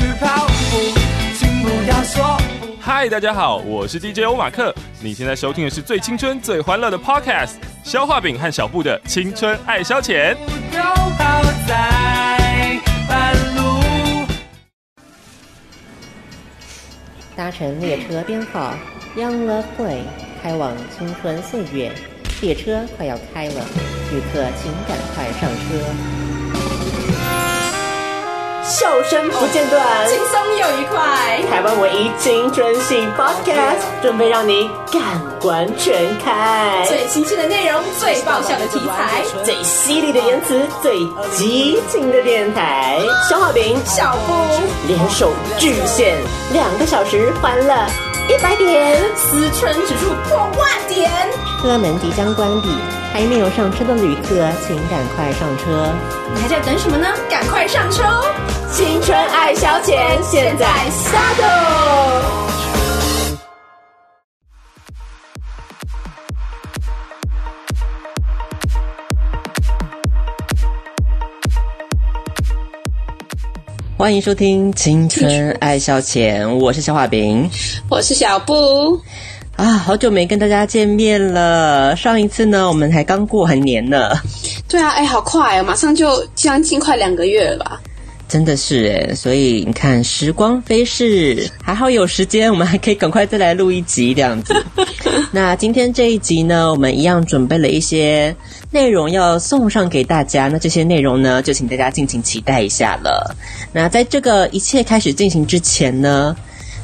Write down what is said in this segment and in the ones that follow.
去跑步，请不要说。嗨，大家好，我是 DJ 欧马克。你现在收听的是最青春、最欢乐的 Podcast，消化饼和小布的青春爱消遣。搭乘列车编号 Young Love Way，开往青春岁月。列车快要开了，旅客请赶快上车。笑声不间断，轻松又愉快。台湾唯一青春性 Podcast，准备让你感官全开。最新鲜的内容，最爆笑的题材，最犀利的言辞，最激情的电台。小好饼、小布联手巨献，两个小时欢乐一百点，思春指数破万点。车门即将关闭，还没有上车的旅客，请赶快上车。你还在等什么呢？赶快上车哦！青春爱消遣，现在下欢迎收听《青春爱消遣》，我是小画饼，我是小布。啊，好久没跟大家见面了。上一次呢，我们还刚过完年呢。对啊，哎，好快哦，马上就将近快两个月了吧。真的是诶，所以你看，时光飞逝，还好有时间，我们还可以赶快再来录一集这样子。那今天这一集呢，我们一样准备了一些内容要送上给大家。那这些内容呢，就请大家敬请期待一下了。那在这个一切开始进行之前呢，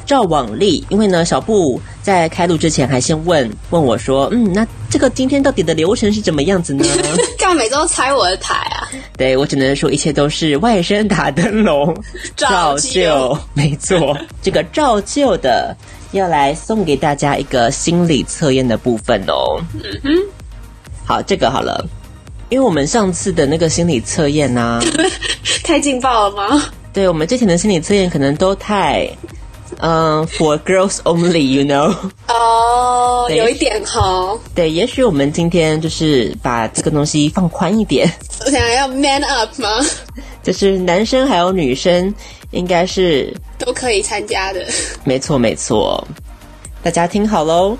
照往例，因为呢，小布在开录之前还先问问我说：“嗯，那这个今天到底的流程是怎么样子呢？” 干嘛每周拆我的台啊？对，我只能说一切都是外甥打灯笼，照旧，没错。这个照旧的要来送给大家一个心理测验的部分哦。嗯哼，好，这个好了，因为我们上次的那个心理测验呢、啊，太劲爆了吗？对，我们之前的心理测验可能都太。嗯、um,，For girls only，you know？哦、oh,，有一点哈。对，也许我们今天就是把这个东西放宽一点。我想要 man up 吗？就是男生还有女生，应该是都可以参加的。没错，没错。大家听好喽，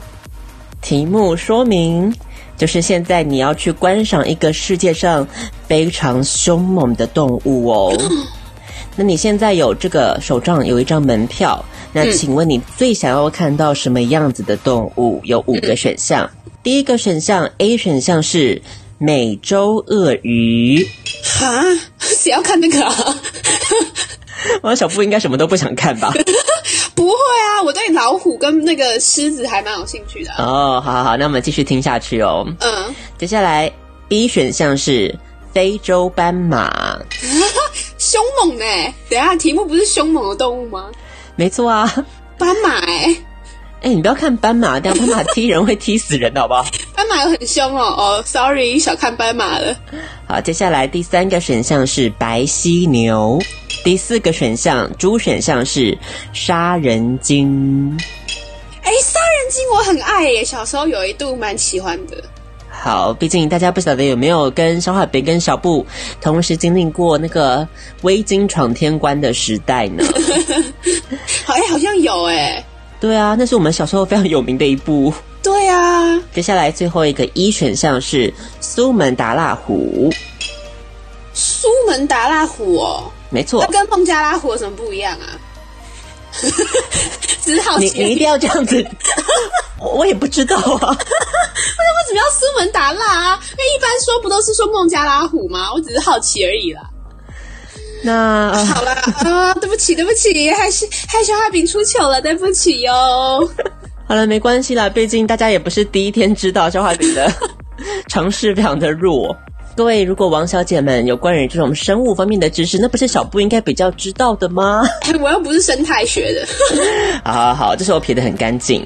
题目说明就是现在你要去观赏一个世界上非常凶猛的动物哦。那你现在有这个手账有一张门票。那请问你最想要看到什么样子的动物？有五个选项。第一个选项 A 选项是美洲鳄鱼。哈？谁要看那个啊？我小布应该什么都不想看吧？不会啊，我对老虎跟那个狮子还蛮有兴趣的。哦，好好好，那我们继续听下去哦。嗯，接下来 B 选项是非洲斑马。凶猛呢？等一下，题目不是凶猛的动物吗？没错啊，斑马哎、欸，哎、欸，你不要看斑马，这样斑马踢人会踢死人，好不好？斑马又很凶哦，哦，sorry，小看斑马了。好，接下来第三个选项是白犀牛，第四个选项，猪选项是杀人鲸。哎、欸，杀人鲸我很爱耶，小时候有一度蛮喜欢的。好，毕竟大家不晓得有没有跟消化饼跟小布同时经历过那个微鲸闯天关的时代呢？好，哎，好像有哎。对啊，那是我们小时候非常有名的一部。对啊。接下来最后一个一选项是苏门答腊虎。苏门答腊虎哦，没错。它跟孟加拉虎有什么不一样啊？只好你你一定要这样子，我我也不知道啊。那 为什么要苏门答腊啊？因为一般说不都是说孟加拉虎吗？我只是好奇而已啦。那好了啊，对不起对不起，害羞害消化饼出糗了，对不起哟。好了，没关系啦，毕竟大家也不是第一天知道消化饼的常识非常的弱。各位，如果王小姐们有关于这种生物方面的知识，那不是小布应该比较知道的吗？我又不是生态学的。好好好，这时候撇得很干净。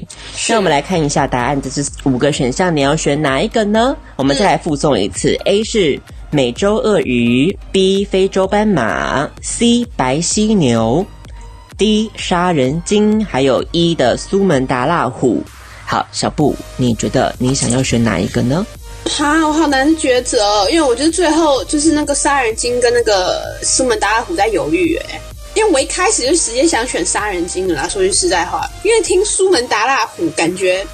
那我们来看一下答案，这是五个选项，你要选哪一个呢？我们再来附送一次、嗯、：A 是美洲鳄鱼，B 非洲斑马，C 白犀牛，D 杀人鲸，还有 E 的苏门答腊虎。好，小布，你觉得你想要选哪一个呢？哈，我好难抉择，因为我觉得最后就是那个杀人鲸跟那个苏门答腊虎在犹豫，哎，因为我一开始就直接想选杀人鲸了啦。说句实在话，因为听苏门答腊虎，感觉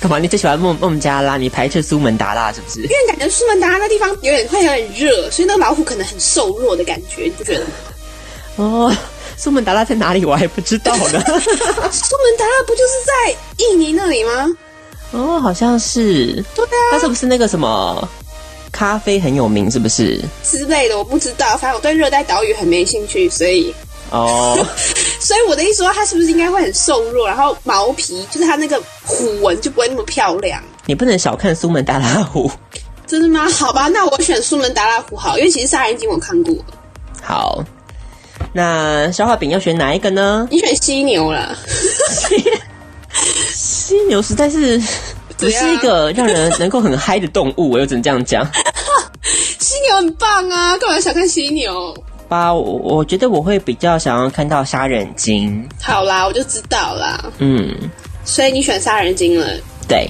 干嘛？你最喜欢孟孟加拉，你排斥苏门答腊是不是？因为感觉苏门答腊那地方有点会有点热，所以那个老虎可能很瘦弱的感觉，你不觉得吗？哦，苏门答腊在哪里？我还不知道呢。苏门答腊不就是在印尼那里吗？哦，好像是。对啊，它是不是那个什么？咖啡很有名，是不是之类的？我不知道，反正我对热带岛屿很没兴趣，所以哦，oh. 所以我的意思说，它是不是应该会很瘦弱，然后毛皮就是它那个虎纹就不会那么漂亮？你不能小看苏门答腊虎，真的吗？好吧，那我选苏门答腊虎好，因为其实杀人鲸我看过。好，那消化饼要选哪一个呢？你选犀牛了，犀牛实在是。只是一个让人能够很嗨的动物，我又只能这样讲。犀牛很棒啊，干嘛想看犀牛？吧，我我觉得我会比较想要看到杀人鲸。好啦，我就知道啦。嗯，所以你选杀人鲸了？对。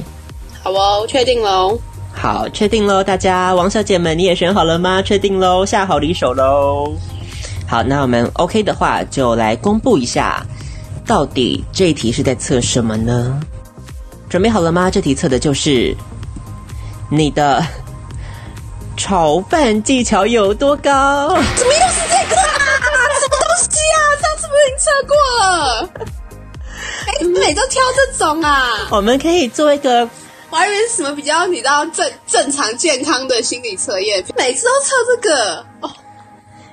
好哦，确定喽。好，确定喽，大家王小姐们，你也选好了吗？确定喽，下好离手喽。好，那我们 OK 的话，就来公布一下，到底这一题是在测什么呢？准备好了吗？这题测的就是你的炒饭技巧有多高。怎么又是这个啊？什么东西啊？上次不是已经测过了？哎，每周挑这种啊？我们可以做一个，我还以为是什么比较你知道正正常健康的心理测验，每次都测这个哦。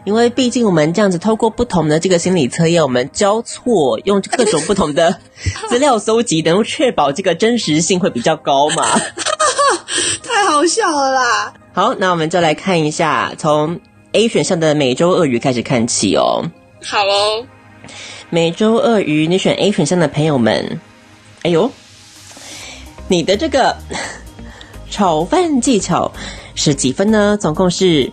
因为毕竟我们这样子透过不同的这个心理测验，我们交错用各种不同的 资料搜集，能够确保这个真实性会比较高嘛？太好笑了啦！好，那我们就来看一下，从 A 选项的美洲鳄鱼开始看起哦。好哦，美洲鳄鱼，你选 A 选项的朋友们，哎呦，你的这个 炒饭技巧是几分呢？总共是。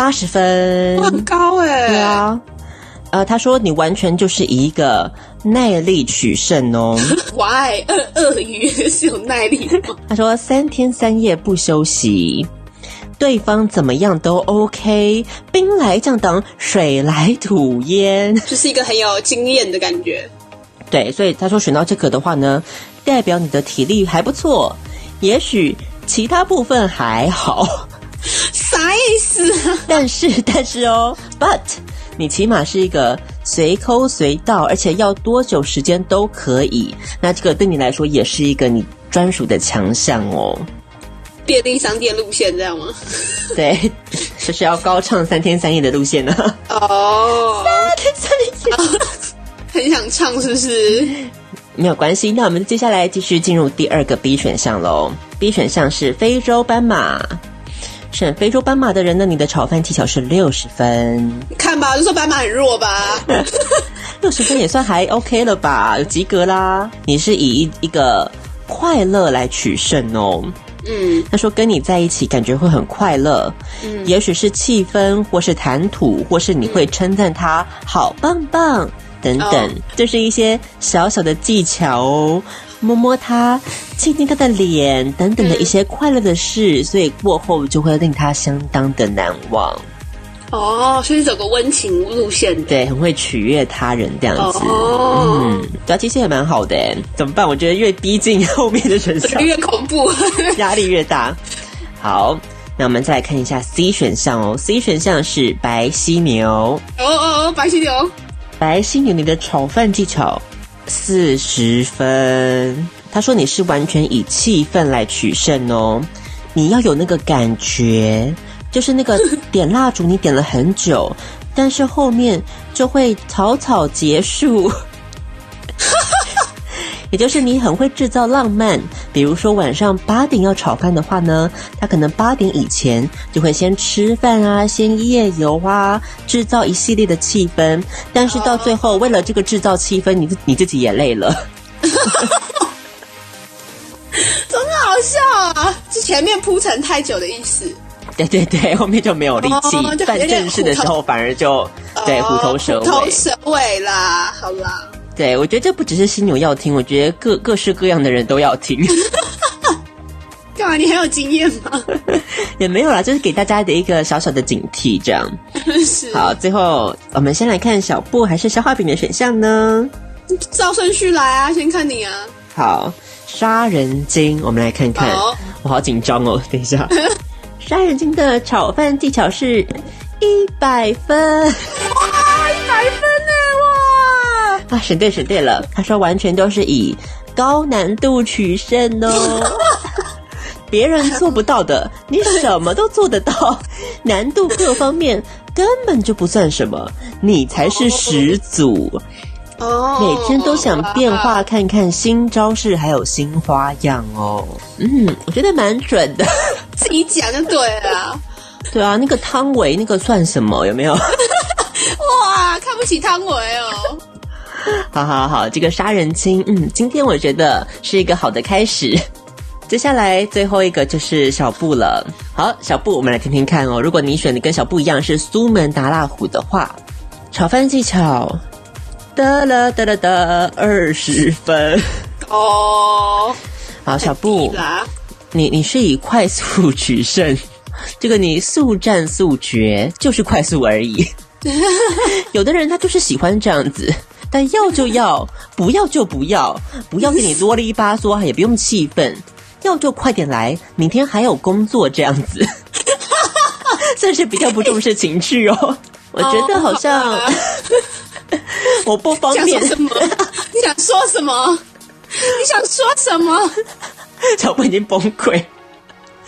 八十分，很高哎。对啊，呃，他说你完全就是以一个耐力取胜哦。Why？鳄鳄鱼是有耐力的吗？他说三天三夜不休息，对方怎么样都 OK，兵来将挡，水来土掩，就是一个很有经验的感觉。对，所以他说选到这个的话呢，代表你的体力还不错，也许其他部分还好。啥意思啊？但是 但是哦，but 你起码是一个随扣随到，而且要多久时间都可以。那这个对你来说也是一个你专属的强项哦。便利商店路线这样吗？对，就是要高唱三天三夜的路线呢。哦，三天三夜，很想唱是不是？没有关系，那我们接下来继续进入第二个 B 选项喽。B 选项是非洲斑马。选非洲斑马的人呢？你的炒饭技巧是六十分。看吧，就说斑马很弱吧。六十分也算还 OK 了吧，有及格啦。你是以一一个快乐来取胜哦。嗯，他说跟你在一起感觉会很快乐。嗯，也许是气氛，或是谈吐，或是你会称赞他好棒棒等等，这、哦就是一些小小的技巧哦。摸摸他，亲亲他的脸，等等的一些快乐的事，嗯、所以过后就会令他相当的难忘。哦，所以走个温情路线的，对，很会取悦他人这样子。哦，嗯，对，其实也蛮好的。怎么办？我觉得越逼近后面的选项，越恐怖，压力越大。好，那我们再来看一下 C 选项哦。C 选项是白犀牛。哦哦哦，白犀牛，白犀牛，你的炒饭技巧。四十分，他说你是完全以气氛来取胜哦，你要有那个感觉，就是那个点蜡烛，你点了很久，但是后面就会草草结束。也就是你很会制造浪漫，比如说晚上八点要炒饭的话呢，他可能八点以前就会先吃饭啊，先夜游啊，制造一系列的气氛。但是到最后，为了这个制造气氛，你你自己也累了，真好笑啊！是前面铺陈太久的意思。对对对，后面就没有力气，办、哦、正事的时候反而就、哦、对虎头蛇尾，虎头蛇尾啦，好啦。对，我觉得这不只是犀牛要听，我觉得各各式各样的人都要听。干嘛？你很有经验吗？也没有啦，就是给大家的一个小小的警惕，这样。是。好，最后我们先来看小布还是消化饼的选项呢？照顺序来啊，先看你啊。好，杀人精，我们来看看。Oh. 我好紧张哦，等一下。杀人精的炒饭技巧是一百分！啊，选对选对了。他说完全都是以高难度取胜哦，别人做不到的，你什么都做得到，难度各方面根本就不算什么，你才是始祖。哦，每天都想变化看看新招式，还有新花样哦。嗯，我觉得蛮准的，自己讲就对了。对啊，那个汤唯那个算什么？有没有？哇，看不起汤唯哦。好好好，这个杀人鲸，嗯，今天我觉得是一个好的开始。接下来最后一个就是小布了。好，小布，我们来听听看哦。如果你选的跟小布一样是苏门答腊虎的话，炒饭技巧。得了得了得二十分哦，好，小布，你你是以快速取胜，这个你速战速决就是快速而已。有的人他就是喜欢这样子，但要就要，不要就不要，不要跟你啰里吧嗦，也不用气愤，要就快点来，明天还有工作这样子，算是比较不重视情趣哦。我觉得好像。Oh, 我不方便。什么？你想说什么？你想说什么？小布已经崩溃。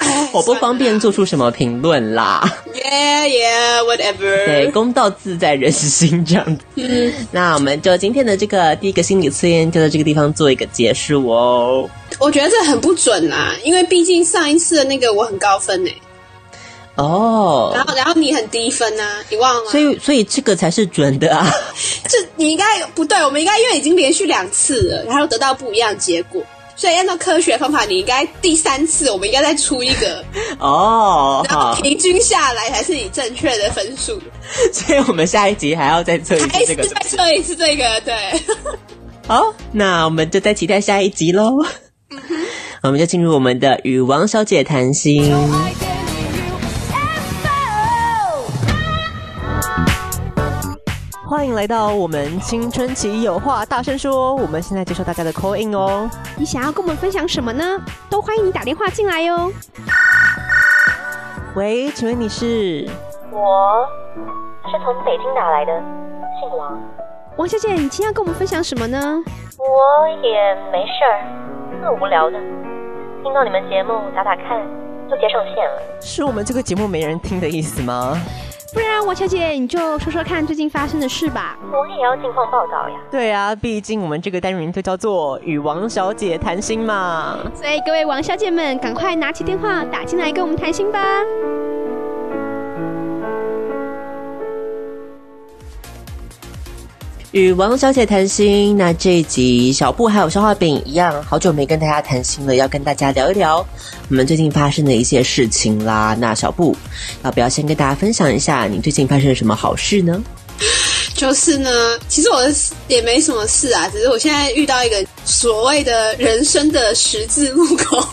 我不方便做出什么评论啦。Yeah, yeah, whatever。对，公道自在人心这样子。嗯，那我们就今天的这个第一个心理测验就在这个地方做一个结束哦。我觉得这很不准啊，因为毕竟上一次的那个我很高分诶。哦、oh，然后然后你很低分呐、啊，你忘了？所以所以这个才是准的啊！这你应该不对，我们应该因为已经连续两次了，然后得到不一样的结果，所以按照科学方法，你应该第三次我们应该再出一个 哦，oh, 然后平均下来才是你正确的分数。所以我们下一集还要再测一次这个，再测一次这个，对。好，那我们就再期待下一集喽。嗯，我们就进入我们的与王小姐谈心。欢迎来到我们青春期有话大声说。我们现在接受大家的 call in 哦。你想要跟我们分享什么呢？都欢迎你打电话进来哟。喂，请问你是？我是从北京打来的，姓王。王小姐，你今天要跟我们分享什么呢？我也没事儿，很无聊的，听到你们节目打打看，就接上线了。是我们这个节目没人听的意思吗？不然，王小姐，你就说说看最近发生的事吧。我也要近况报道呀。对啊，毕竟我们这个单元就叫做与王小姐谈心嘛。所以各位王小姐们，赶快拿起电话打进来跟我们谈心吧。与王小姐谈心，那这一集小布还有消化饼一样，好久没跟大家谈心了，要跟大家聊一聊我们最近发生的一些事情啦。那小布要不要先跟大家分享一下你最近发生了什么好事呢？就是呢，其实我也没什么事啊，只是我现在遇到一个所谓的人生的十字路口。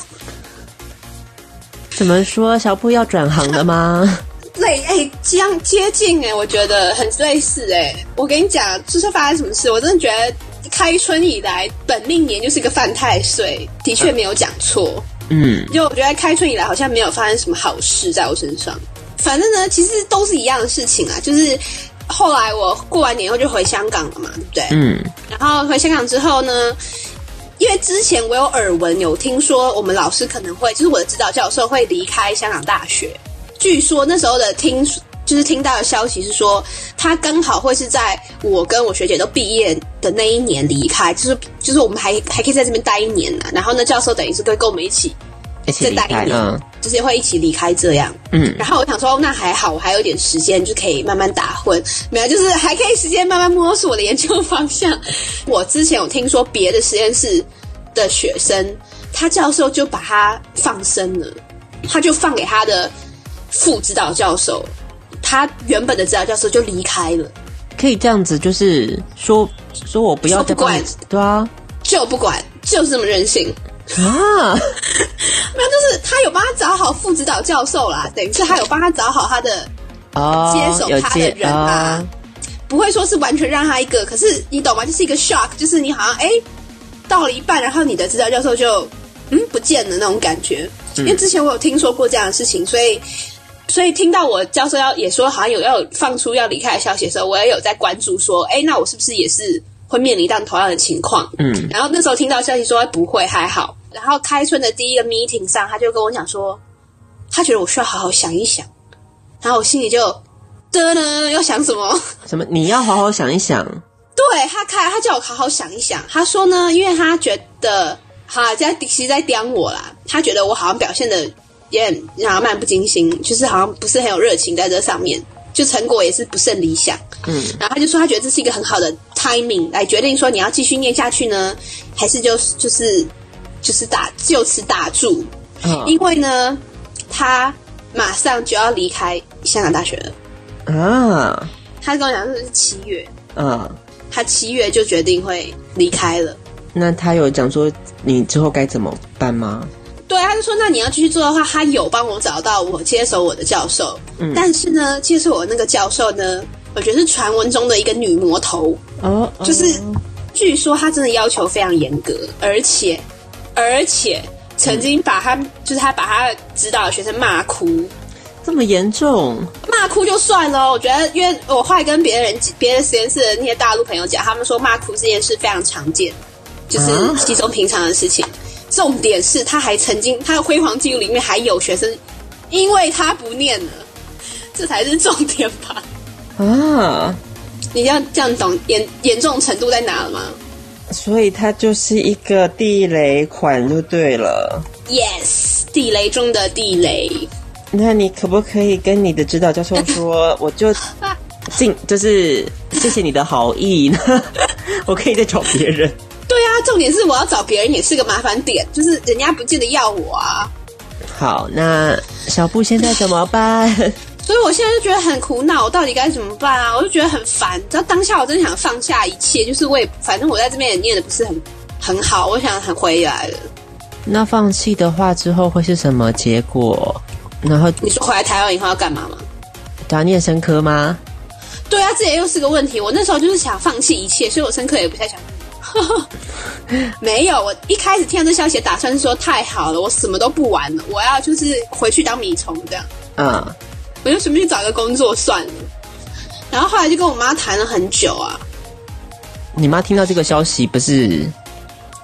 怎么说？小布要转行了吗？类哎，这样接近哎，我觉得很类似哎。我跟你讲，就是发生什么事，我真的觉得开春以来本命年就是一个犯太岁，的确没有讲错。嗯，就我觉得开春以来好像没有发生什么好事在我身上。反正呢，其实都是一样的事情啊。就是后来我过完年后就回香港了嘛，对不对？嗯。然后回香港之后呢，因为之前我有耳闻有听说我们老师可能会，就是我的指导教授会离开香港大学。据说那时候的听，就是听到的消息是说，他刚好会是在我跟我学姐都毕业的那一年离开，就是就是我们还还可以在这边待一年呢。然后呢，教授等于是跟跟我们一起再待一年，嗯，就是会一起离开这样。嗯，然后我想说，那还好，我还有点时间就可以慢慢打混，没有，就是还可以时间慢慢摸索我的研究方向。我之前有听说别的实验室的学生，他教授就把他放生了，他就放给他的。副指导教授，他原本的指导教授就离开了，可以这样子，就是说说我不要再管，对啊，就不管，就是这么任性啊！没有，就是他有帮他找好副指导教授啦，等于是他有帮他找好他的哦，接手他的人啦，不会说是完全让他一个。可是你懂吗？就是一个 shock，就是你好像哎到了一半，然后你的指导教授就嗯不见了那种感觉。因为之前我有听说过这样的事情，所以所以听到我教授要也说好像有要放出要离开的消息的时候，我也有在关注说，哎，那我是不是也是会面临到同样的情况？嗯，然后那时候听到消息说不会还好，然后开春的第一个 meeting 上，他就跟我讲说，他觉得我需要好好想一想，然后我心里就的呢要想什么？什么？你要好好想一想。对，他开，他叫我好好想一想。他说呢，因为他觉得。好，在其实在刁我啦。他觉得我好像表现的也很然后漫不经心，就是好像不是很有热情在这上面，就成果也是不甚理想。嗯，然后他就说他觉得这是一个很好的 timing 来决定说你要继续念下去呢，还是就就是就是打就此打住。嗯，因为呢，他马上就要离开香港大学了。啊，他跟我讲说是七月。嗯，他七月就决定会离开了。那他有讲说你之后该怎么办吗？对，他就说那你要继续做的话，他有帮我找到我接手我的教授。嗯，但是呢，接手我那个教授呢，我觉得是传闻中的一个女魔头。哦，就是据说他真的要求非常严格，而且而且曾经把他、嗯、就是他把他指导的学生骂哭，这么严重？骂哭就算了，我觉得因为我后来跟别人别的实验室的那些大陆朋友讲，他们说骂哭这件事非常常见。就是稀松平常的事情，啊、重点是他还曾经他的辉煌记录里面还有学生，因为他不念了，这才是重点吧？啊，你要这样懂严严重程度在哪了吗？所以他就是一个地雷款就对了。Yes，地雷中的地雷。那你可不可以跟你的指导教授说，我就 进，就是谢谢你的好意，我可以再找别人。对啊，重点是我要找别人也是个麻烦点，就是人家不见得要我啊。好，那小布现在怎么办？所以我现在就觉得很苦恼，我到底该怎么办啊？我就觉得很烦。你知道当下我真的想放下一切，就是我也反正我在这边也念的不是很很好，我想很回来了。那放弃的话之后会是什么结果？然后你说回来台湾以后要干嘛吗？都要念生科吗？对啊，这也又是个问题。我那时候就是想放弃一切，所以我生科也不太想。没有，我一开始听到这消息，打算是说太好了，我什么都不玩了，我要就是回去当米虫这样。嗯，我就随便去找个工作算了。然后后来就跟我妈谈了很久啊。你妈听到这个消息不是？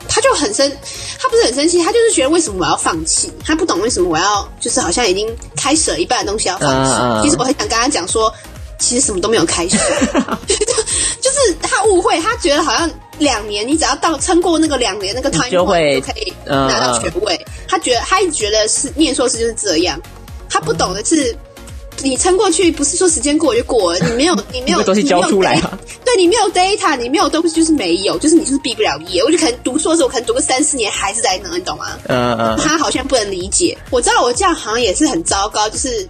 她就很生，她不是很生气，她就是觉得为什么我要放弃？她不懂为什么我要，就是好像已经开始了一半的东西要放弃。Uh, uh. 其实我很想跟她讲说，其实什么都没有开始，就是她误会，她觉得好像。两年，你只要到撑过那个两年那个 time 就可以拿到学位。呃、他觉得他一直觉得是念硕士就是这样，他不懂的是，嗯、你撑过去不是说时间过就过了，你没有 你没有东西交出来啊，对你没有 data，你没有东西就是没有，就是你就是毕不了业。我就可能读硕士，我可能读个三四年还是在那，你懂吗？嗯嗯。他好像不能理解，我知道我这样好像也是很糟糕，就是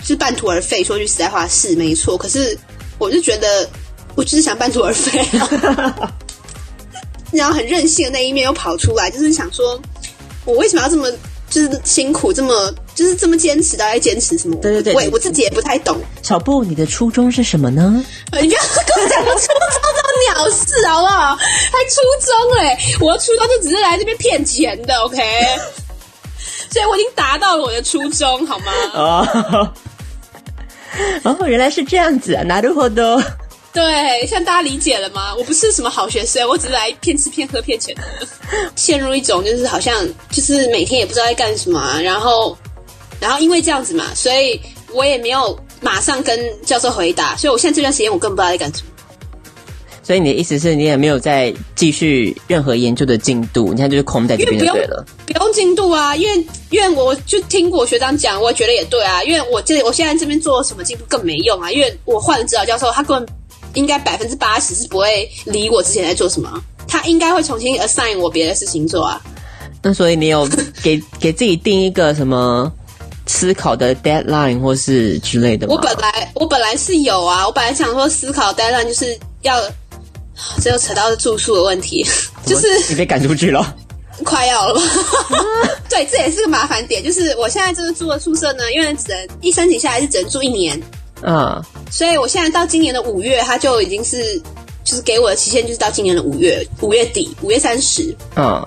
就是半途而废。说句实在话是没错，可是我就觉得我就是想半途而废。然后很任性的那一面又跑出来，就是想说，我为什么要这么就是辛苦，这么就是这么坚持，大概坚持什么？对对对，我我自己也不太懂。小布，你的初衷是什么呢？你不要跟我讲的初衷这种鸟事好不好？还初衷哎，我的初衷就只是来这边骗钱的，OK？所以我已经达到了我的初衷，好吗？哦，哦，原来是这样子啊，なるほど。 对，像大家理解了吗？我不是什么好学生，我只是来骗吃骗喝骗钱的，陷入一种就是好像就是每天也不知道在干什么啊，然后，然后因为这样子嘛，所以我也没有马上跟教授回答，所以我现在这段时间我更不知道在干什么。所以你的意思是你也没有再继续任何研究的进度，你看就是空在这边就对了。不用进度啊，因为因为我就听过学长讲，我觉得也对啊，因为我这我现在这边做什么进度更没用啊，因为我换了指导教授，他根本。应该百分之八十是不会理我之前在做什么，他应该会重新 assign 我别的事情做啊。那所以你有 给给自己定一个什么思考的 deadline 或是之类的吗？我本来我本来是有啊，我本来想说思考 deadline 就是要，这又扯到住宿的问题，就是你被赶出去了，快要了吧？对，这也是个麻烦点，就是我现在这个住的宿舍呢，因为只能一申请下来是只能住一年。嗯，所以我现在到今年的五月，他就已经是就是给我的期限就是到今年的五月五月底五月三十。嗯，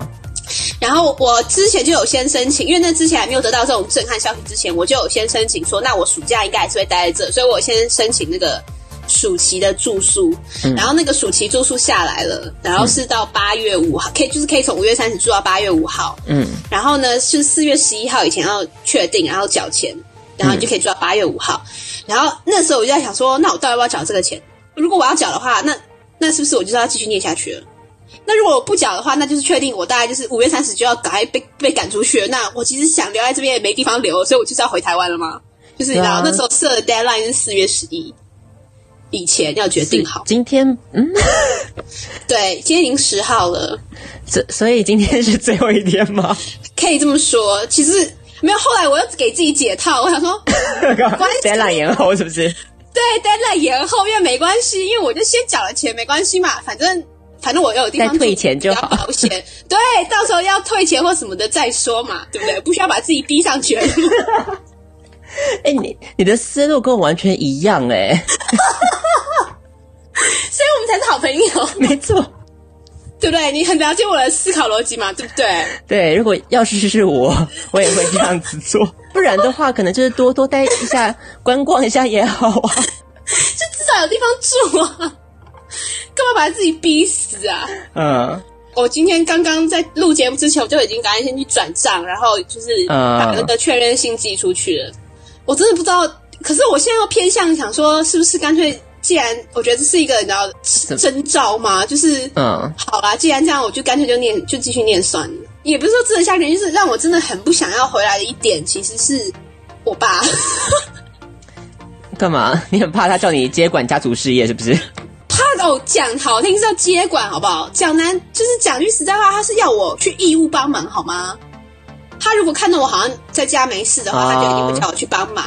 然后我之前就有先申请，因为那之前还没有得到这种震撼消息之前，我就有先申请说，那我暑假应该还是会待在这，所以我先申请那个暑期的住宿，嗯、然后那个暑期住宿下来了，然后是到八月五号，可以就是可以从五月三十住到八月五号，嗯，然后呢是四月十一号以前要确定，然后缴钱。然后你就可以住到八月五号，然后那时候我就在想说，那我到底要不要缴这个钱？如果我要缴的话，那那是不是我就是要继续念下去了？那如果我不缴的话，那就是确定我大概就是五月三十就要赶快被被赶出去了。那我其实想留在这边也没地方留，所以我就是要回台湾了吗？就是你知道、啊、那时候设的 deadline 是四月十一以前要决定好。今天嗯，对，今天已经十号了，所所以今天是最后一天吗？可以这么说，其实。没有，后来我又给自己解套，我想说，deadline 延后是不是？对，deadline 延后，因为没关系，因为我就先缴了钱，没关系嘛，反正反正我有地方退钱就好，保险，对，到时候要退钱或什么的再说嘛，对不对？不需要把自己逼上去。哎，你你的思路跟我完全一样哎，所以我们才是好朋友，没错。对不对？你很了解我的思考逻辑嘛？对不对？对，如果要是是我，我也会这样子做。不然的话，可能就是多多待一下，观光一下也好啊。就至少有地方住啊！干嘛把自己逼死啊？嗯。我今天刚刚在录节目之前，我就已经赶紧先去转账，然后就是把那个确认信寄出去了。我真的不知道，可是我现在又偏向想说，是不是干脆？既然我觉得这是一个你知道征兆嘛，就是嗯，好啦，既然这样，我就干脆就念，就继续念算了。也不是说这下原因，就是让我真的很不想要回来的一点，其实是我爸。干嘛？你很怕他叫你接管家族事业是不是？怕哦，讲好听是要接管，好不好？讲难就是讲句实在话，他是要我去义务帮忙，好吗？他如果看到我好像在家没事的话，哦、他就一定会叫我去帮忙。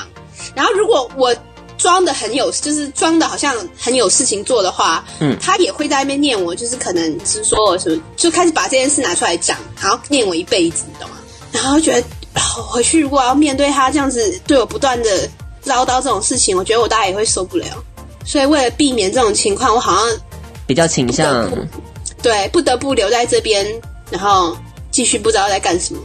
然后如果我。装的很有，就是装的好像很有事情做的话，嗯，他也会在那边念我，就是可能是说我什么，就开始把这件事拿出来讲，然后念我一辈子，你懂吗？然后觉得回去如果要面对他这样子对我不断的唠叨这种事情，我觉得我大概也会受不了。所以为了避免这种情况，我好像比较倾向对，不得不留在这边，然后继续不知道在干什么。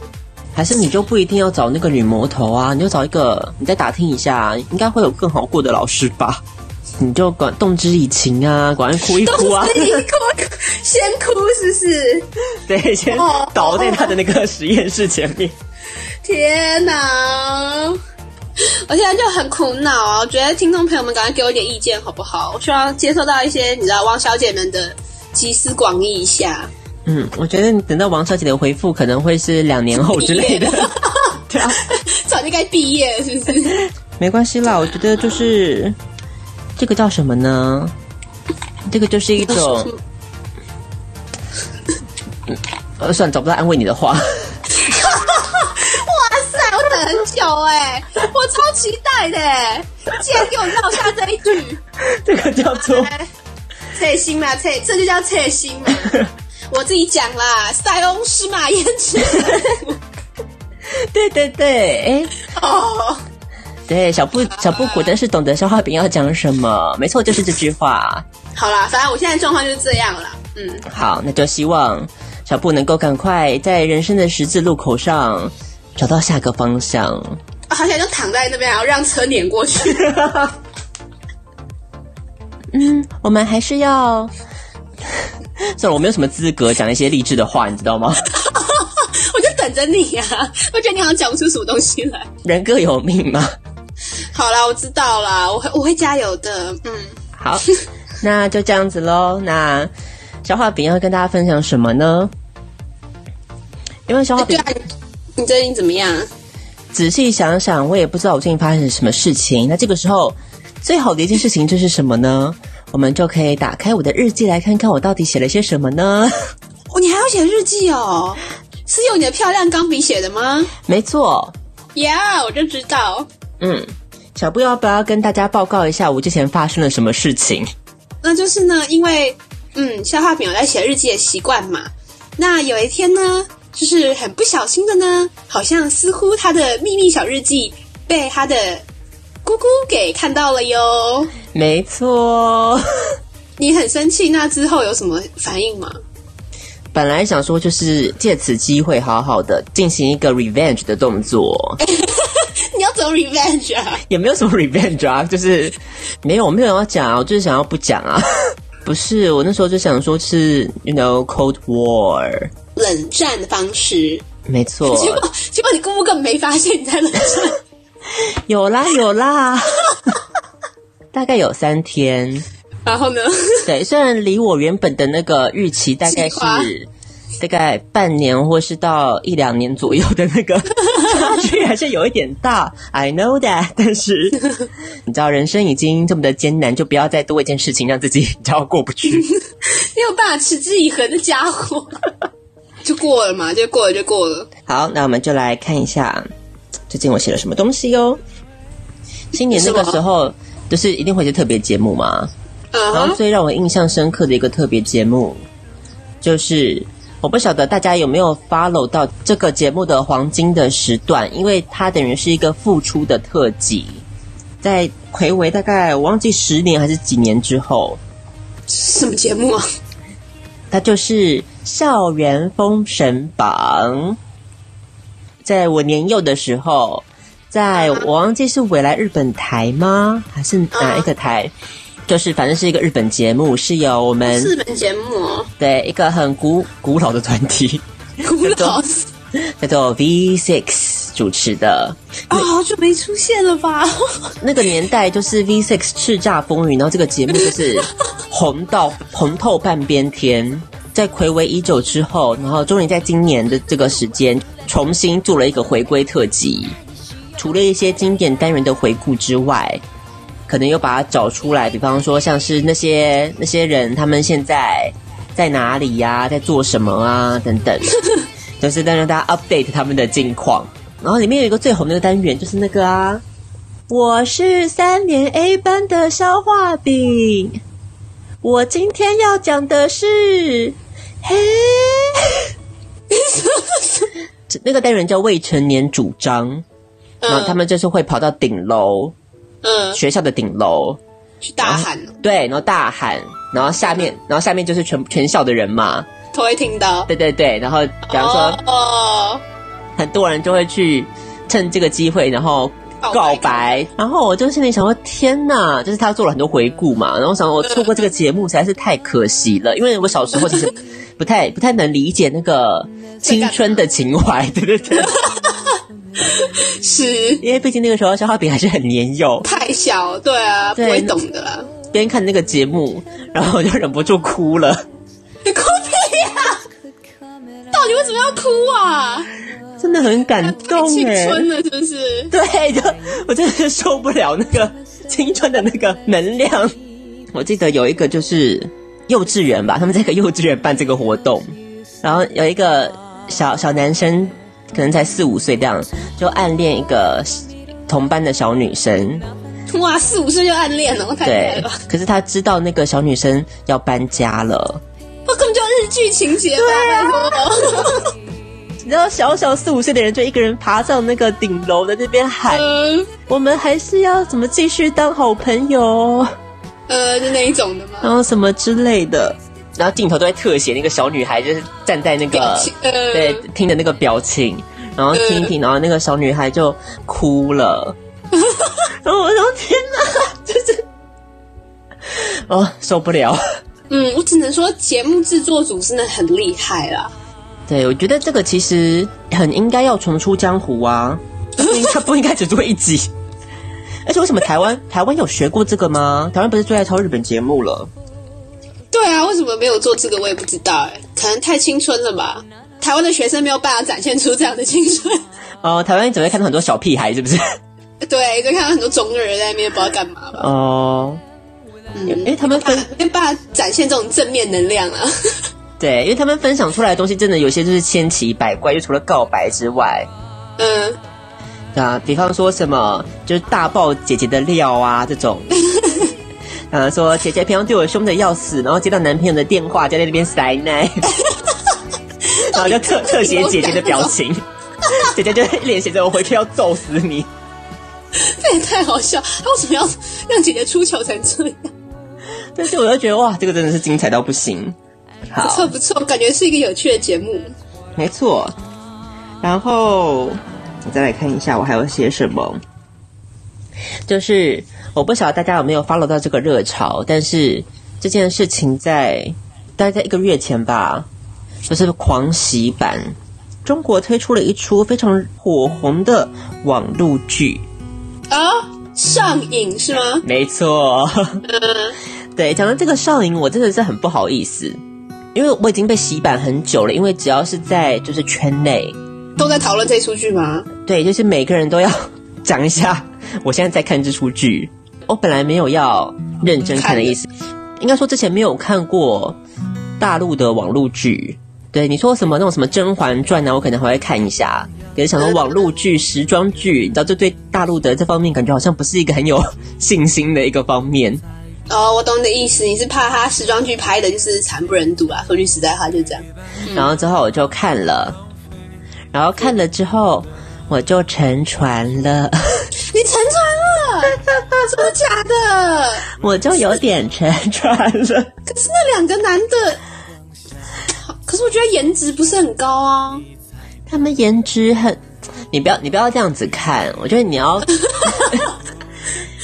还是你就不一定要找那个女魔头啊？你就找一个，你再打听一下，应该会有更好过的老师吧？你就管动之以情啊，管哭一哭啊，先哭是不是？对，先倒在他的那个实验室前面。天哪！我现在就很苦恼啊！我觉得听众朋友们赶快给我一点意见好不好？我希望接受到一些你知道王小姐们的集思广益一下。嗯，我觉得你等到王小姐的回复可能会是两年后之类的，对啊，早就该毕业了，是不是？没关系啦，我觉得就是这个叫什么呢？这个就是一种，呃，算了，找不到安慰你的话。哇塞，我等很久哎，我超期待的，竟然给我撂下这一句，这个叫做切心嘛，切，这就叫切心嘛。我自己讲啦，塞翁失马焉知。对对对，哎哦，对，小布小布果真是懂得消化饼要讲什么，没错，就是这句话。好啦，反正我现在状况就是这样了。嗯，好，那就希望小布能够赶快在人生的十字路口上找到下个方向。啊、好想就躺在那边，然后让车碾过去。嗯，我们还是要。算了，我没有什么资格讲一些励志的话，你知道吗？我就等着你呀、啊！我觉得你好像讲不出什么东西来。人各有命嘛。好啦，我知道啦，我会我会加油的。嗯，好，那就这样子喽。那消化饼要跟大家分享什么呢？因为消化饼、欸啊，你最近怎么样？仔细想想，我也不知道我最近发生了什么事情。那这个时候，最好的一件事情就是什么呢？我们就可以打开我的日记来看看我到底写了些什么呢？哦，你还要写日记哦？是用你的漂亮钢笔写的吗？没错。呀，yeah, 我就知道。嗯，小布要不要跟大家报告一下我之前发生了什么事情？那就是呢，因为嗯，消化饼有在写日记的习惯嘛。那有一天呢，就是很不小心的呢，好像似乎他的秘密小日记被他的。姑姑给看到了哟。没错。你很生气，那之后有什么反应吗？本来想说就是借此机会好好的进行一个 revenge 的动作。你要怎么 revenge 啊？也没有什么 revenge 啊，就是没有，我没有要讲啊，我就是想要不讲啊。不是，我那时候就想说是，you know Cold War 冷战的方式。没错。结果结果你姑姑根本没发现你在冷战。有 啦有啦，大概有三天。然后呢？对，虽然离我原本的那个预期大概是大概半年或是到一两年左右的那个 差距还是有一点大。I know that，但是你知道人生已经这么的艰难，就不要再多一件事情让自己你知道过不去。没有办法持之以恒的家伙，就过了嘛，就过了就过了。好，那我们就来看一下最近我写了什么东西哟。新年那个时候就是一定会是特别节目嘛。然后最让我印象深刻的一个特别节目，就是我不晓得大家有没有 follow 到这个节目的黄金的时段，因为它等于是一个复出的特辑，在睽违大概我忘记十年还是几年之后，什么节目啊？它就是《校园封神榜》。在我年幼的时候，在我忘记是未来日本台吗？还是哪一个台？就是反正是一个日本节目，是由我们日本节目哦，对一个很古古老的团体，古老叫做 V Six 主持的啊，好久没出现了吧？那个年代就是 V Six 叱咤风云，然后这个节目就是红到红透半边天，在暌违已久之后，然后终于在今年的这个时间重新做了一个回归特辑，除了一些经典单元的回顾之外。可能又把它找出来，比方说像是那些那些人，他们现在在哪里呀、啊，在做什么啊，等等，就是在让大家 update 他们的近况。然后里面有一个最红的单元，就是那个啊，我是三年 A 班的消化饼，我今天要讲的是，嘿，那个单元叫未成年主张，然后他们就是会跑到顶楼。嗯，学校的顶楼去大喊，对，然后大喊，然后下面，然后下面就是全全校的人嘛，都会听到，对对对，然后比方说，哦，很多人就会去趁这个机会，然后告白，然后我就心里想说，天哪，就是他做了很多回顾嘛，然后我想说我错过这个节目实在是太可惜了，因为我小时候其实 不太不太能理解那个青春的情怀，对对对。是因为毕竟那个时候消化饼还是很年幼，太小，对啊，对不会懂的啦。边看那个节目，然后我就忍不住哭了。你哭屁呀？到底为什么要哭啊？真的很感动，青春了是不是？对，就我真的是受不了那个青春的那个能量。我记得有一个就是幼稚园吧，他们在一个幼稚园办这个活动，然后有一个小小男生。可能才四五岁这样，就暗恋一个同班的小女生。哇，四五岁就暗恋了，我太厉害了？对，可是他知道那个小女生要搬家了。我根本就日剧情节。对啊。你知道，小小四五岁的人就一个人爬上那个顶楼的那边喊：“嗯、我们还是要怎么继续当好朋友？”呃，是那一种的吗？然后什么之类的。然后镜头都在特写那个小女孩，就是站在那个、呃、对听的那个表情，然后听一听，呃、然后那个小女孩就哭了。然后我说：“天哪，就是哦，受不了。”嗯，我只能说节目制作组真的很厉害啦。对，我觉得这个其实很应该要重出江湖啊，他不应该只做一集。而且为什么台湾台湾有学过这个吗？台湾不是最爱抄日本节目了？对啊，为什么没有做这个？我也不知道哎，可能太青春了吧。台湾的学生没有办法展现出这样的青春。哦，台湾你只会看到很多小屁孩，是不是？对，就看到很多中二人在那边不知道干嘛吧。哦，嗯，哎，他们分没办法展现这种正面能量啊。对，因为他们分享出来的东西，真的有些就是千奇百怪，就除了告白之外，嗯，啊，比方说什么就是大爆姐姐的料啊这种。呃，说姐姐平常对我凶的要死，然后接到男朋友的电话就在那边塞奶，然后就特特写姐姐的表情，姐姐就一脸写着我回去要揍死你，这也太好笑，他为什么要让姐姐出糗成这样？但是我就觉得哇，这个真的是精彩到不行。好，不错不错，感觉是一个有趣的节目。没错。然后我再来看一下，我还有写什么？就是我不晓得大家有没有 follow 到这个热潮，但是这件事情在大概在一个月前吧，就是狂喜版，中国推出了一出非常火红的网络剧啊，上瘾是吗？没错，对，讲到这个上瘾，我真的是很不好意思，因为我已经被洗版很久了，因为只要是在就是圈内都在讨论这出剧吗？对，就是每个人都要讲一下。我现在在看这出剧，我本来没有要认真看的意思，应该说之前没有看过大陆的网络剧。对，你说什么那种什么《甄嬛传》呢？我可能还会看一下。可是想说网络剧、时装剧，你知道，这对大陆的这方面感觉好像不是一个很有信心的一个方面。哦，我懂你的意思，你是怕他时装剧拍的就是惨不忍睹啊？说句实在话，就这样。然后之后我就看了，然后看了之后我就沉船了。你沉船了？真的假的？我就有点沉船了。可是那两个男的，可是我觉得颜值不是很高啊。他们颜值很，你不要你不要这样子看。我觉得你要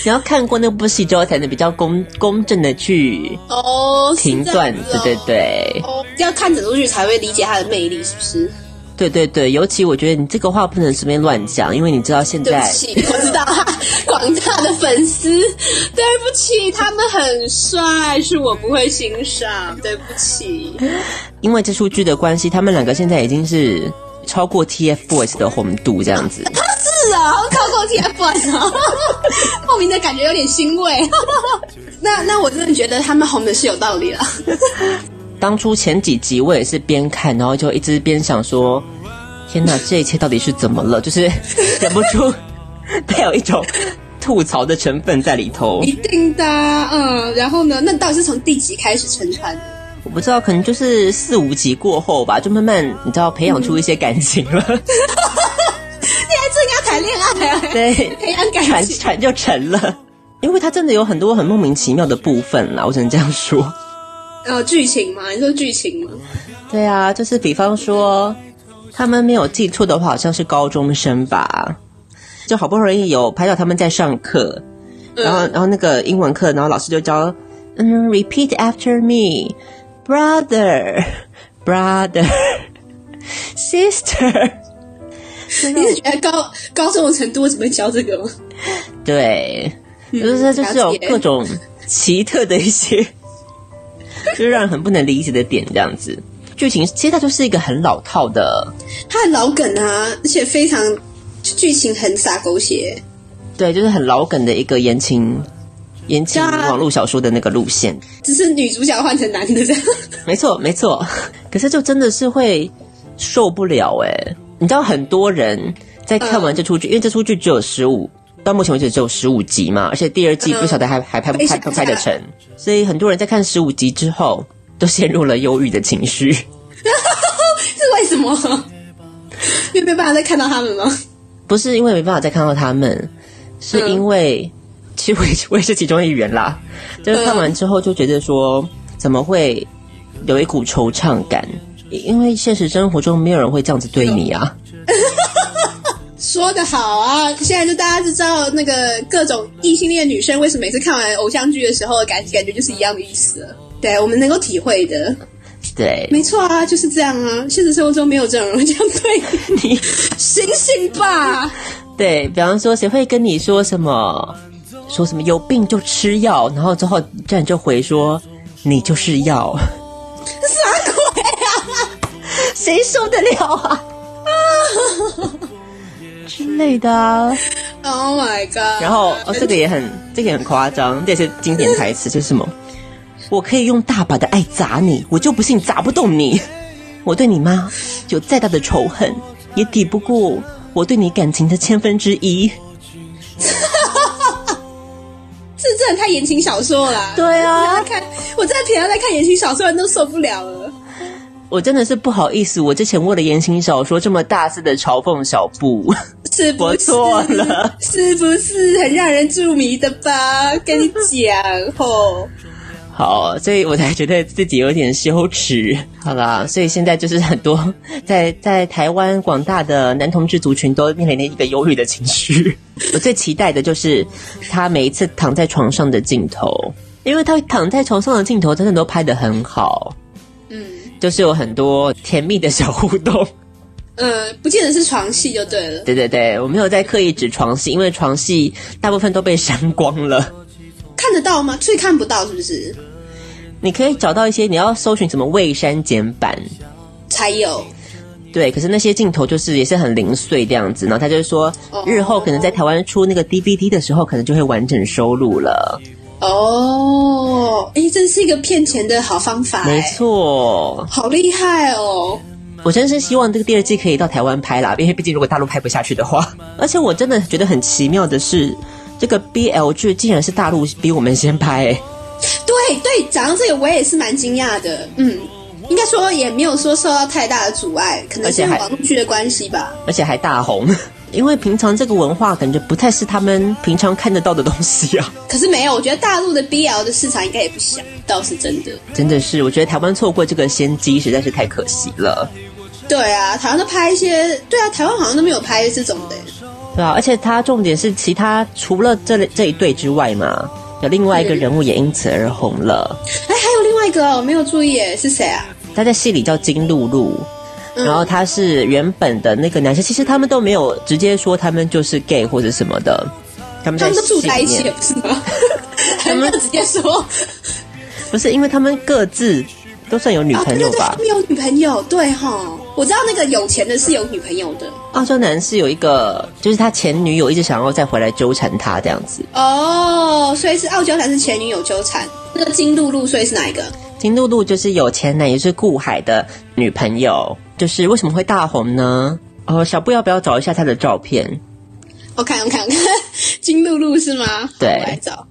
你要看过那部戏之后，才能比较公公正的去哦评断。对对对，哦，要看整部剧才会理解它的魅力，是不是？对对对，尤其我觉得你这个话不能随便乱讲，因为你知道现在。对不起，我知道 广大的粉丝，对不起，他们很帅，是我不会欣赏，对不起。因为这出剧的关系，他们两个现在已经是超过 TFBOYS 的红度这样子。他是啊，超过 TFBOYS 啊，莫名的感觉有点欣慰。那那我真的觉得他们红的是有道理了。当初前几集我也是边看，然后就一直边想说：“天哪，这一切到底是怎么了？”就是忍不住带有一种吐槽的成分在里头。一定的，嗯。然后呢？那到底是从第几开始沉船？我不知道，可能就是四五集过后吧，就慢慢你知道培养出一些感情了。嗯、你还正要谈恋爱啊？对，培养感情，船就沉了。因为他真的有很多很莫名其妙的部分啦，我只能这样说。呃，剧情嘛？你说剧情嘛？对啊，就是比方说，他们没有记错的话，好像是高中生吧？就好不容易有拍到他们在上课，然后，嗯、然后那个英文课，然后老师就教，嗯，repeat after me，brother，brother，sister。你是觉得高高中的程度怎么教这个吗？对，就是就是有各种奇特的一些。就是让人很不能理解的点，这样子剧情其实它就是一个很老套的，它很老梗啊，而且非常剧情很洒狗血，对，就是很老梗的一个言情言情网络小说的那个路线，只是女主角换成男的这样，没错没错，可是就真的是会受不了哎、欸，你知道很多人在看完这出剧，嗯、因为这出剧只有十五。到目前为止只有十五集嘛，而且第二季不晓得还、嗯、还拍不拍不拍得成，所以很多人在看十五集之后都陷入了忧郁的情绪。是为什么？因为没办法再看到他们吗？不是因为没办法再看到他们，是因为、嗯、其实我也我也是其中一员啦。就是看完之后就觉得说，怎么会有一股惆怅感？因为现实生活中没有人会这样子对你啊。说的好啊！现在就大家就知道那个各种异性恋女生为什么每次看完偶像剧的时候感感觉就是一样的意思了。对，我们能够体会的。对，没错啊，就是这样啊。现实生活中没有这种人这样对 你，醒醒吧！对，比方说，谁会跟你说什么？说什么有病就吃药，然后之后这样就回说你就是药。啥鬼啊？谁受得了啊？之类的啊，Oh my god！然后哦，这个也很，这个也很夸张，这是经典台词，就是什么？我可以用大把的爱砸你，我就不信砸不动你。我对你妈有再大的仇恨，也抵不过我对你感情的千分之一。真的太言情小说了。对啊，看我在平常在看言情小说，人都受不了了。我真的是不好意思，我之前为了言情小说这么大肆的嘲讽小布。是不是错了？是不是很让人著迷的吧？跟你讲吼。好，所以我才觉得自己有点羞耻。好啦，所以现在就是很多 在在台湾广大的男同志族群都面临了一个忧郁的情绪。我最期待的就是他每一次躺在床上的镜头，因为他躺在床上的镜头真的都拍得很好。嗯，就是有很多甜蜜的小互动。呃，不见得是床戏就对了。对对对，我没有在刻意指床戏，因为床戏大部分都被删光了。看得到吗？所以看不到是不是？你可以找到一些，你要搜寻什么未删减版才有。对，可是那些镜头就是也是很零碎这样子，然后他就是说，日后可能在台湾出那个 DVD 的时候，可能就会完整收录了。哦，哎，这是一个骗钱的好方法。没错，好厉害哦！我真是希望这个第二季可以到台湾拍啦，因为毕竟如果大陆拍不下去的话，而且我真的觉得很奇妙的是。这个 BL 剧竟然是大陆比我们先拍。欸，对对，讲到这个我也是蛮惊讶的，嗯，应该说也没有说受到太大的阻碍，可能是网络剧的关系吧，而且还大红，因为平常这个文化感觉不太是他们平常看得到的东西啊。可是没有，我觉得大陆的 BL 的市场应该也不小，倒是真的，真的是，我觉得台湾错过这个先机实在是太可惜了。对啊，台湾都拍一些，对啊，台湾好像都没有拍这种的。对啊，而且他重点是其他除了这这一对之外嘛，有另外一个人物也因此而红了。哎，还有另外一个我没有注意，是谁啊？他在戏里叫金露露，嗯、然后他是原本的那个男生。其实他们都没有直接说他们就是 gay 或者什么的，他们在他们都住在一起，不是吗？他们直接说，不是因为他们各自都算有女朋友吧？没、哦、有女朋友，对哈。我知道那个有钱的是有女朋友的。澳洲男是有一个，就是他前女友一直想要再回来纠缠他这样子。哦，所以是澳洲男是前女友纠缠。那个金露露，所以是哪一个？金露露就是有钱男，也是顾海的女朋友。就是为什么会大红呢？哦，小布要不要找一下他的照片？我看，我看，我看，金露露是吗？对，我来找。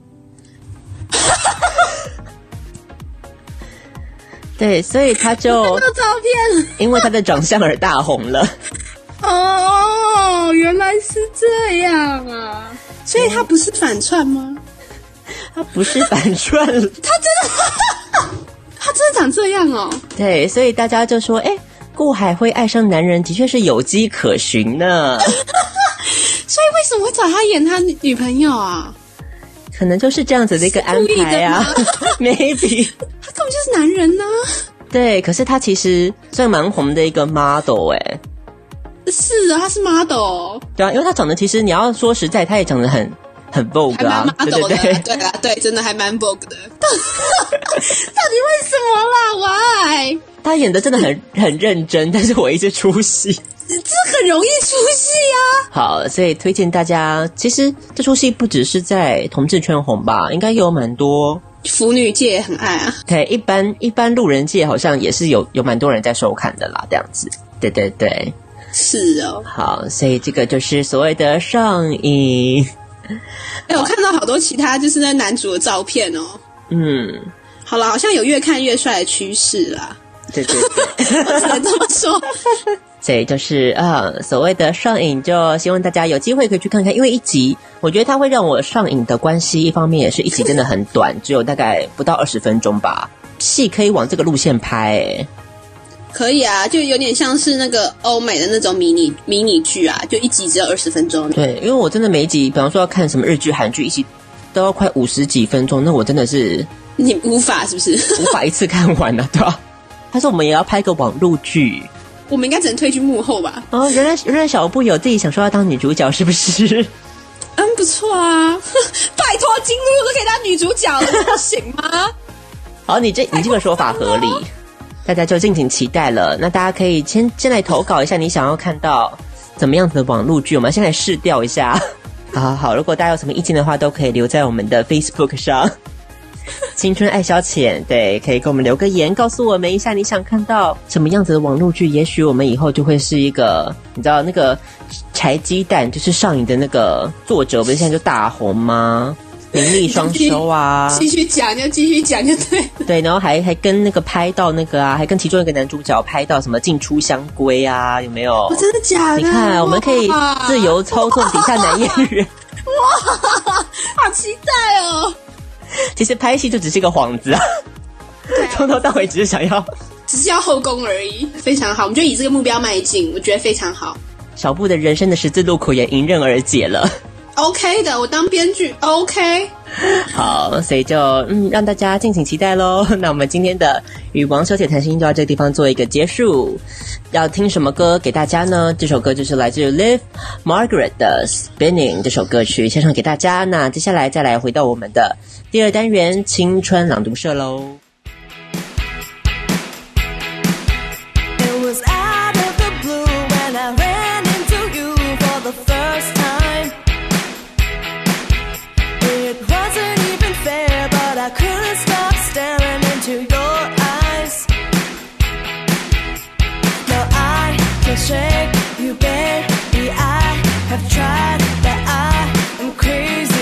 对，所以他就那个照片，因为他的长相而大红了。哦，原来是这样啊！所以他不是反串吗？他不是反串，他真的，他真的长这样哦。对，所以大家就说：“哎，顾海会爱上男人，的确是有迹可循呢。”所以为什么会找他演他女朋友啊？可能就是这样子的一个安排啊，maybe 他根本就是男人呢、啊。对，可是他其实算蛮红的一个 model 哎、欸。是啊，他是 model。对啊，因为他长得其实你要说实在，他也长得很很 vogue 啊，对对对，对啊，对，真的还蛮 vogue 的。到底为什么啦？Why？他演的真的很很认真，但是我一直出戏。这很容易出戏啊！好，所以推荐大家。其实这出戏不只是在同志圈红吧，应该有蛮多腐女界也很爱啊。对，一般一般路人界好像也是有有蛮多人在收看的啦，这样子。对对对，是哦。好，所以这个就是所谓的上瘾。哎，我看到好多其他就是那男主的照片哦。嗯，好了，好像有越看越帅的趋势啦。对对对，我只能这么说。所以就是啊、嗯，所谓的上瘾，就希望大家有机会可以去看看。因为一集，我觉得它会让我上瘾的关系，一方面也是一集真的很短，只有大概不到二十分钟吧。戏可以往这个路线拍、欸，可以啊，就有点像是那个欧美的那种迷你迷你剧啊，就一集只有二十分钟。对，因为我真的每一集，比方说要看什么日剧、韩剧，一集都要快五十几分钟，那我真的是你无法是不是？无法一次看完啊，对吧？他说我们也要拍个网络剧。我们应该只能退居幕后吧？哦，原来原来小布有自己想说要当女主角，是不是？嗯，不错啊！拜托，金露露都可以当女主角了，不行吗？好，你这你这个说法合理，大家就敬请期待了。那大家可以先先来投稿一下，你想要看到怎么样子的网路剧？我们先来试调一下。好好好，如果大家有什么意见的话，都可以留在我们的 Facebook 上。青春爱消遣，对，可以给我们留个言，告诉我们一下你想看到什么样子的网络剧。也许我们以后就会是一个，你知道那个柴鸡蛋就是上瘾的那个作者，不是现在就大红吗？名利双收啊！继续讲就继续讲就对。对，然后还还跟那个拍到那个啊，还跟其中一个男主角拍到什么进出香闺啊？有没有？哦、真的假的？你看，我们可以自由操纵底下男演员。哇，好期待哦！其实拍戏就只是一个幌子啊，从头到尾只是想要，只是要后宫而已。非常好，我们就以这个目标迈进，我觉得非常好。小布的人生的十字路口也迎刃而解了。OK 的，我当编剧 OK。好，所以就嗯，让大家敬请期待喽。那我们今天的与王小姐谈心就到这个地方做一个结束。要听什么歌给大家呢？这首歌就是来自 Live Margaret 的 Spinning 这首歌曲，献上给大家。那接下来再来回到我们的第二单元青春朗读社喽。staring into your eyes. I can shake you, baby. I have tried, but I am crazy.